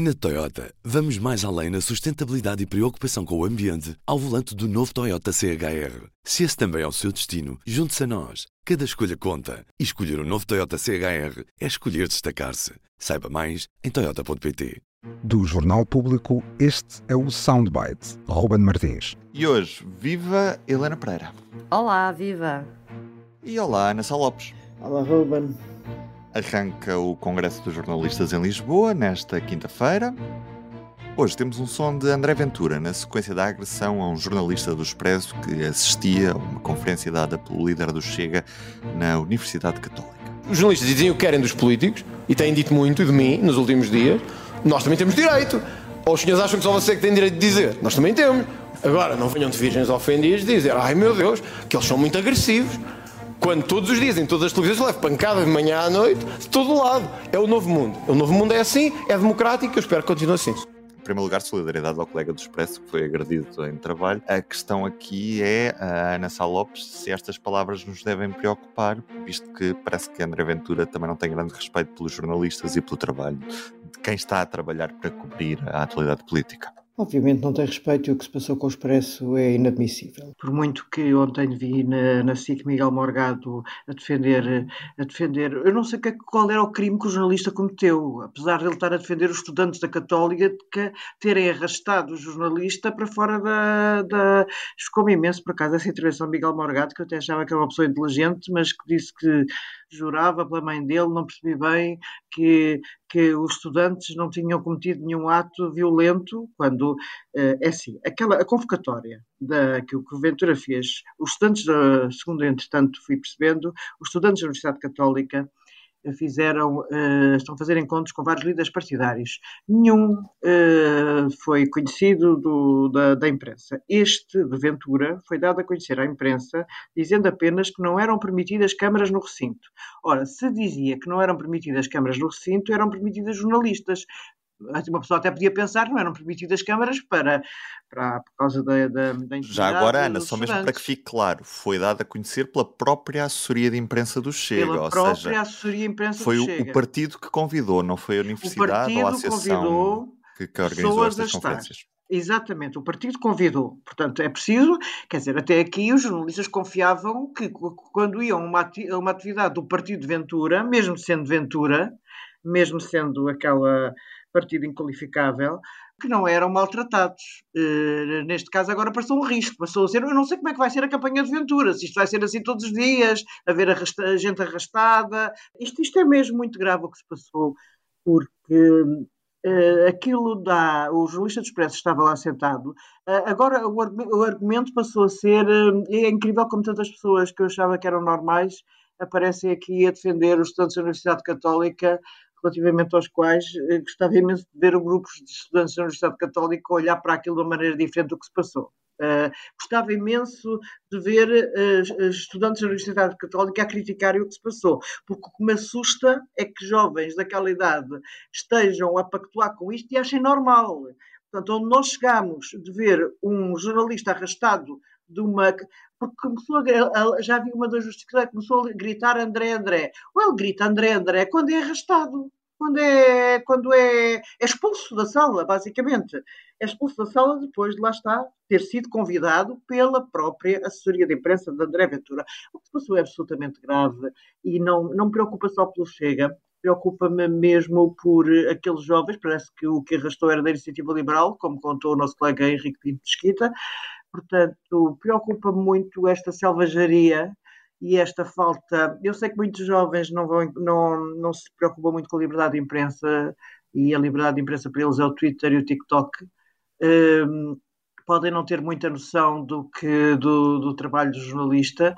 Na Toyota, vamos mais além na sustentabilidade e preocupação com o ambiente ao volante do novo Toyota CHR. Se esse também é o seu destino, junte-se a nós. Cada escolha conta. E escolher o um novo Toyota CHR é escolher destacar-se. Saiba mais em Toyota.pt. Do Jornal Público, este é o Soundbite. Ruben Martins. E hoje, viva Helena Pereira. Olá, viva. E olá, Ana Lopes. Olá, Ruben. Arranca o Congresso dos Jornalistas em Lisboa nesta quinta-feira. Hoje temos um som de André Ventura na sequência da agressão a um jornalista do Expresso que assistia a uma conferência dada pelo líder do Chega na Universidade Católica. Os jornalistas dizem o que querem dos políticos e têm dito muito de mim nos últimos dias. Nós também temos direito. Ou os senhores acham que só você que tem direito de dizer? Nós também temos. Agora, não venham de virgens ofendidas dizer, ai meu Deus, que eles são muito agressivos. Quando todos os dias, em todas as televisões, levo pancada de manhã à noite, de todo lado. É o novo mundo. O novo mundo é assim, é democrático, eu espero que continue assim. Em primeiro lugar, solidariedade ao colega do Expresso que foi agredido em trabalho. A questão aqui é, a Ana Sá Lopes, se estas palavras nos devem preocupar, visto que parece que André Ventura também não tem grande respeito pelos jornalistas e pelo trabalho de quem está a trabalhar para cobrir a atualidade política. Obviamente não tem respeito e o que se passou com o Expresso é inadmissível. Por muito que ontem vi na, na SIC Miguel Morgado a defender, a defender, eu não sei qual era o crime que o jornalista cometeu, apesar de ele estar a defender os estudantes da Católica que terem arrastado o jornalista para fora da. da... Ficou-me imenso por acaso essa intervenção de Miguel Morgado, que eu até achava que era uma pessoa inteligente, mas que disse que jurava pela mãe dele, não percebi bem que, que os estudantes não tinham cometido nenhum ato violento, quando, é assim, aquela, a convocatória da, que o Ventura fez, os estudantes, da, segundo entretanto fui percebendo, os estudantes da Universidade Católica fizeram, uh, estão a fazer encontros com vários líderes partidários. Nenhum uh, foi conhecido do, da, da, imprensa. Este, de Ventura, foi dado a conhecer à imprensa, dizendo apenas que não eram permitidas câmaras no recinto. Ora, se dizia que não eram permitidas câmaras no recinto, eram permitidas jornalistas uma pessoa até podia pensar que não eram permitidas câmaras para, para, por causa da, da, da Já agora, Ana, só mesmo para que fique claro, foi dado a conhecer pela própria assessoria de imprensa do Chega. Pela ou própria seja, assessoria de imprensa foi do Chega. o partido que convidou, não foi a universidade ou a associação que, que organizou estas conferências. Exatamente, o partido convidou. Portanto, é preciso, quer dizer, até aqui os jornalistas confiavam que quando iam a uma, uma atividade do partido de Ventura, mesmo sendo Ventura, mesmo sendo aquela partido inqualificável, que não eram maltratados. Uh, neste caso, agora passou um risco, passou a ser. Eu não sei como é que vai ser a campanha de Ventura, se isto vai ser assim todos os dias, haver arrasta, gente arrastada. Isto, isto é mesmo muito grave o que se passou, porque Uh, aquilo da. O jornalista do Expresso estava lá sentado. Uh, agora o, o, argumento passou a ser. É incrível como tantas pessoas que eu achava que eram normais aparecem aqui a defender os estudantes da Universidade Católica relativamente aos quais eh, gostava imenso de ver grupos de estudantes da Universidade Católica olhar para aquilo de uma maneira diferente do que se passou. Uh, gostava imenso de ver uh, estudantes da Universidade Católica a criticarem o que se passou, porque o que me assusta é que jovens daquela idade estejam a pactuar com isto e achem normal. Portanto, onde nós chegamos de ver um jornalista arrastado de uma. Porque começou a, já havia uma das justificações, começou a gritar André, André. Ou ele grita André, André quando é arrastado, quando é, quando é, é expulso da sala, basicamente. É expulso da sala depois de lá está, ter sido convidado pela própria assessoria de imprensa de André Ventura. O que passou é absolutamente grave e não, não me preocupa só pelo Chega, preocupa-me mesmo por aqueles jovens, parece que o que arrastou era da iniciativa liberal, como contou o nosso colega Henrique Pinto Mesquita, Portanto, preocupa-me muito esta selvageria e esta falta. Eu sei que muitos jovens não, vão, não, não se preocupam muito com a liberdade de imprensa e a liberdade de imprensa para eles é o Twitter e o TikTok. Um, podem não ter muita noção do que do, do trabalho do jornalista.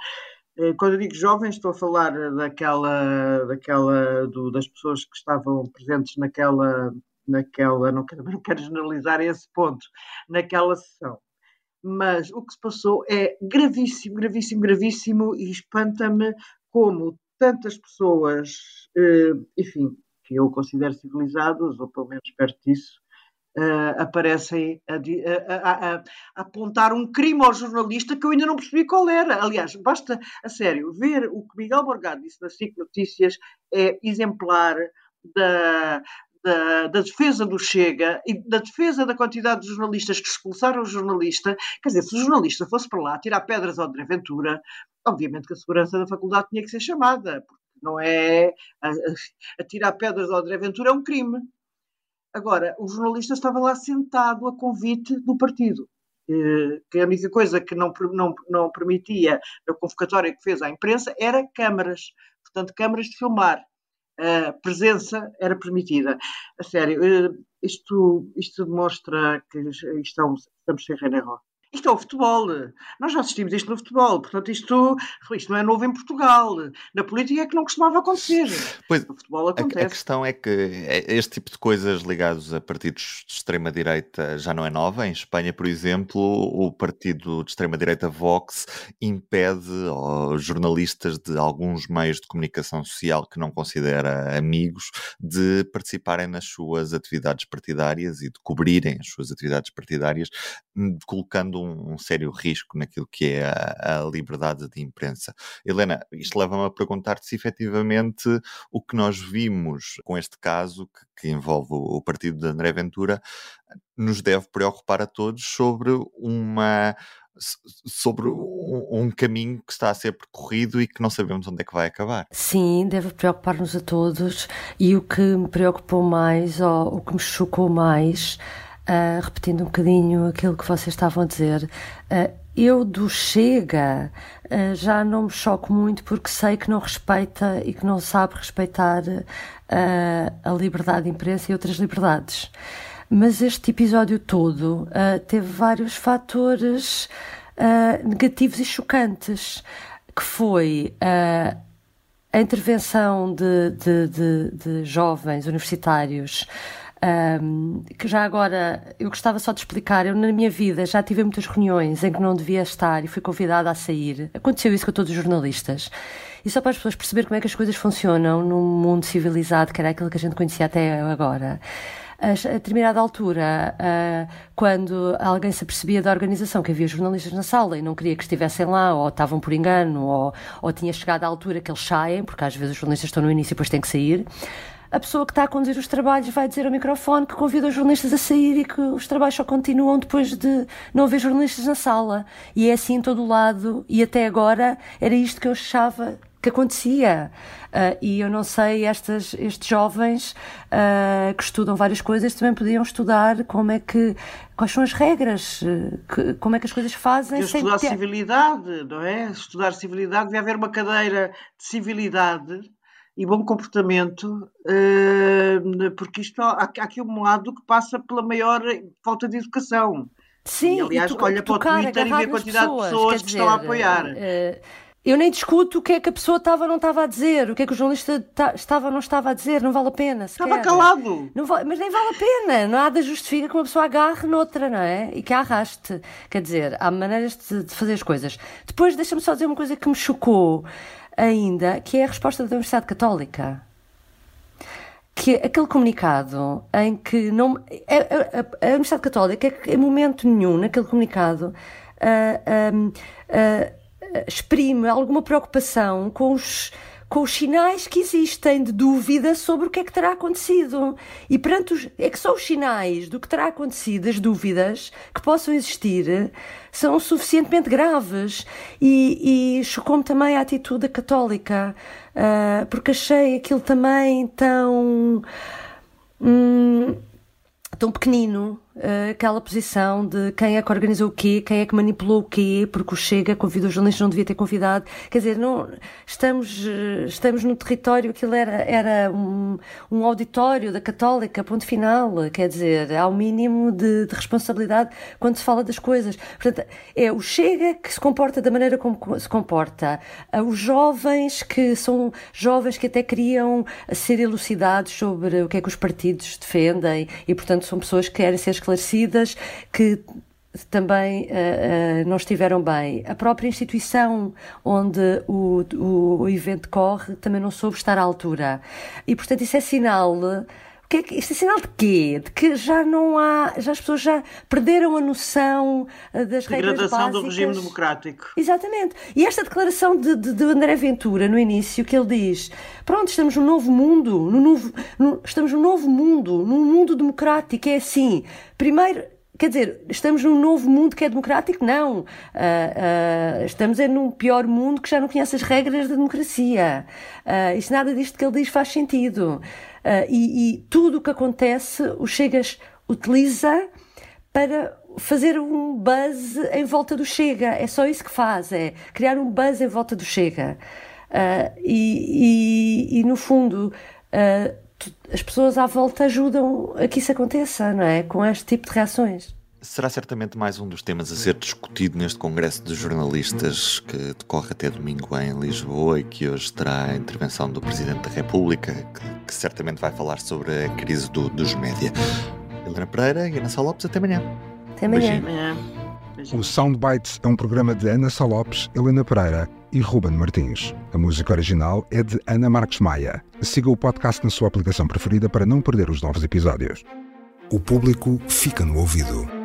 Eh, quando eu digo jovens, estou a falar daquela, daquela do, das pessoas que estavam presentes naquela, naquela não quero, não quero generalizar esse ponto, naquela sessão mas o que se passou é gravíssimo, gravíssimo, gravíssimo e espanta-me como tantas pessoas, eh, enfim, que eu considero civilizadas, ou pelo menos perto disso, Uh, aparecem a, a, a, a, apontar um crime ao jornalista que eu ainda não percebi qual era. Aliás, basta, a sério, ver o que Miguel Morgado disse nas SIC Notícias é exemplar da, da, da, defesa do Chega e da defesa da quantidade de jornalistas que expulsaram o jornalista. Quer dizer, se o jornalista fosse para lá tirar pedras ao André Ventura, obviamente que a segurança da faculdade tinha que ser chamada, porque não é. A, a tirar pedras ao André Ventura é um crime. Agora, o jornalista estava lá sentado a convite do partido. Eh, que a única coisa que não, não, não permitia na convocatória que fez à imprensa era câmaras, portanto, câmaras de filmar. A presença era permitida. A sério, eh, isto, isto demonstra que estamos, estamos sem René Roque. Isto é o futebol. Nós já assistimos isto no futebol. Portanto, isto, isto não é novo em Portugal. Na política é que não costumava acontecer. Pois, no futebol acontece. A, a questão é que é, este tipo de coisas ligados a partidos de extrema-direita já não é nova. Em Espanha, por exemplo, o partido de extrema-direita Vox impede jornalistas de alguns meios de comunicação social que não considera amigos de participarem nas suas atividades partidárias e de cobrirem as suas atividades partidárias, colocando um, um sério risco naquilo que é a, a, liberdade de imprensa. Helena, isto leva-me a perguntar-te se efetivamente o que nós vimos com este caso, que, que envolve o, o partido de André Ventura, nos deve preocupar a todos sobre uma sobre um, caminho que está a ser percorrido e que não sabemos onde é que vai acabar. Sim, deve preocupar-nos a todos e o que me preocupou mais, ou o que me chocou mais, Uh, repetindo um bocadinho aquilo que vocês estavam a dizer, uh, eu do Chega uh, já não me choco muito porque sei que não respeita e que não sabe respeitar a liberdade de imprensa e outras liberdades. Mas este episódio todo teve vários fatores negativos e chocantes, que foi a intervenção de, de, de, de jovens universitários um, que já agora eu gostava só de explicar. Eu, na minha vida, já tive muitas reuniões em que não devia estar e fui convidada a sair. Aconteceu isso com todos os jornalistas. E só para as pessoas perceber como é que as coisas funcionam num mundo civilizado, que era aquilo que a gente conhecia até agora. A, determinada altura, uh, quando alguém se apercebia da organização que havia jornalistas na sala e não queria que estivessem lá, ou estavam por engano, ou, ou tinha chegado à altura que eles saem, porque às vezes os jornalistas estão no início e depois têm que sair, a pessoa que está a conduzir os trabalhos vai dizer ao microfone que convida os jornalistas a sair e que os trabalhos só continuam depois de não haver jornalistas na sala. E é assim em todo o lado, e até agora era isto que eu achava que acontecia. Uh, e eu não sei, estas, estes jovens uh, que estudam várias coisas também podiam estudar como é que, quais são as regras, que, como é que as coisas fazem. Estudar ter... civilidade, não é? Estudar civilidade, devia haver uma cadeira de civilidade e bom comportamento, eh, porque isto há, aqui um lado que passa pela maior falta de educação. Sim, e, aliás, e tu, olha para o Twitter e vê a quantidade pessoas, de pessoas que dizer, estão a apoiar. Uh, eu nem discuto o que é que a pessoa estava ou não estava a dizer, o que é que o jornalista estava ou não estava a dizer, não vale a pena. Sequer. Estava calado. Não vale, mas nem vale a pena, nada justifica que uma pessoa agarre noutra, não é? E que a arraste. Quer dizer, há maneiras de, de fazer as coisas. Depois, deixa-me só dizer uma coisa que me chocou ainda, que é a resposta da Universidade Católica. Que é aquele comunicado em que não. A, a, a Universidade Católica, em momento nenhum, naquele comunicado, uh, uh, uh, exprime alguma preocupação com os com os sinais que existem de dúvida sobre o que é que terá acontecido. E perante os, é que só os sinais do que terá acontecido, as dúvidas que possam existir, são suficientemente graves. E, e chocou-me também a atitude católica, uh, porque achei aquilo também tão. Hum, tão pequenino, uh, aquela posição de quem é que organizou o quê, quem é que manipulou o quê, porque o Chega convidou os jornalistas, não devia ter convidado. Quer dizer, não, estamos, uh, estamos no território, aquilo era, era um, um auditório da Católica, ponto final. Quer dizer, há o um mínimo de, de, responsabilidade quando se fala das coisas. Portanto, é o Chega que se comporta da maneira como se comporta, os jovens que são jovens que até queriam ser elucidados sobre o que é que os partidos defendem e, portanto, são pessoas que querem ser esclarecidas, que também uh, uh, não estiveram bem. A própria instituição onde o, o, o, evento corre também não soube estar à altura. E, portanto, isso é sinal que é isto é sinal de quê? De que já não há, já as pessoas já perderam a noção eh, das regras Degradação do básicas. regime democrático. Exatamente. E esta declaração de, de, de André Ventura, no início, que ele diz: pronto, estamos num novo mundo, num novo, num- estamos num novo mundo, num mundo democrático. É assim, primeiro. Quer dizer, estamos num novo mundo que é democrático? Não. Ah, ah, estamos é num pior mundo que já não conhece as regras da democracia. Ah, isso nada disto que ele diz faz sentido. Ah, e, e tudo o que acontece, o Chegas utiliza para fazer um buzz em volta do Chega. É só isso que faz, é criar um buzz em volta do Chega. Ah, e, e- e, no fundo, tu- as pessoas à volta ajudam a que isso aconteça, não é? Com este tipo de reações. Será certamente mais um dos temas a ser discutido neste Congresso de Jornalistas que decorre até domingo em Lisboa e que hoje terá a intervenção do Presidente da República, que, que certamente vai falar sobre a crise do- dos média. Helena Pereira e Ana Sá Lopes, até amanhã. Até amanhã. O Soundbites é um programa de Ana Sá Lopes, Helena Pereira e Ruben Martins. A música original é de Ana Marques Maia. Siga o podcast na sua aplicação preferida para não perder os novos episódios. O público fica no ouvido.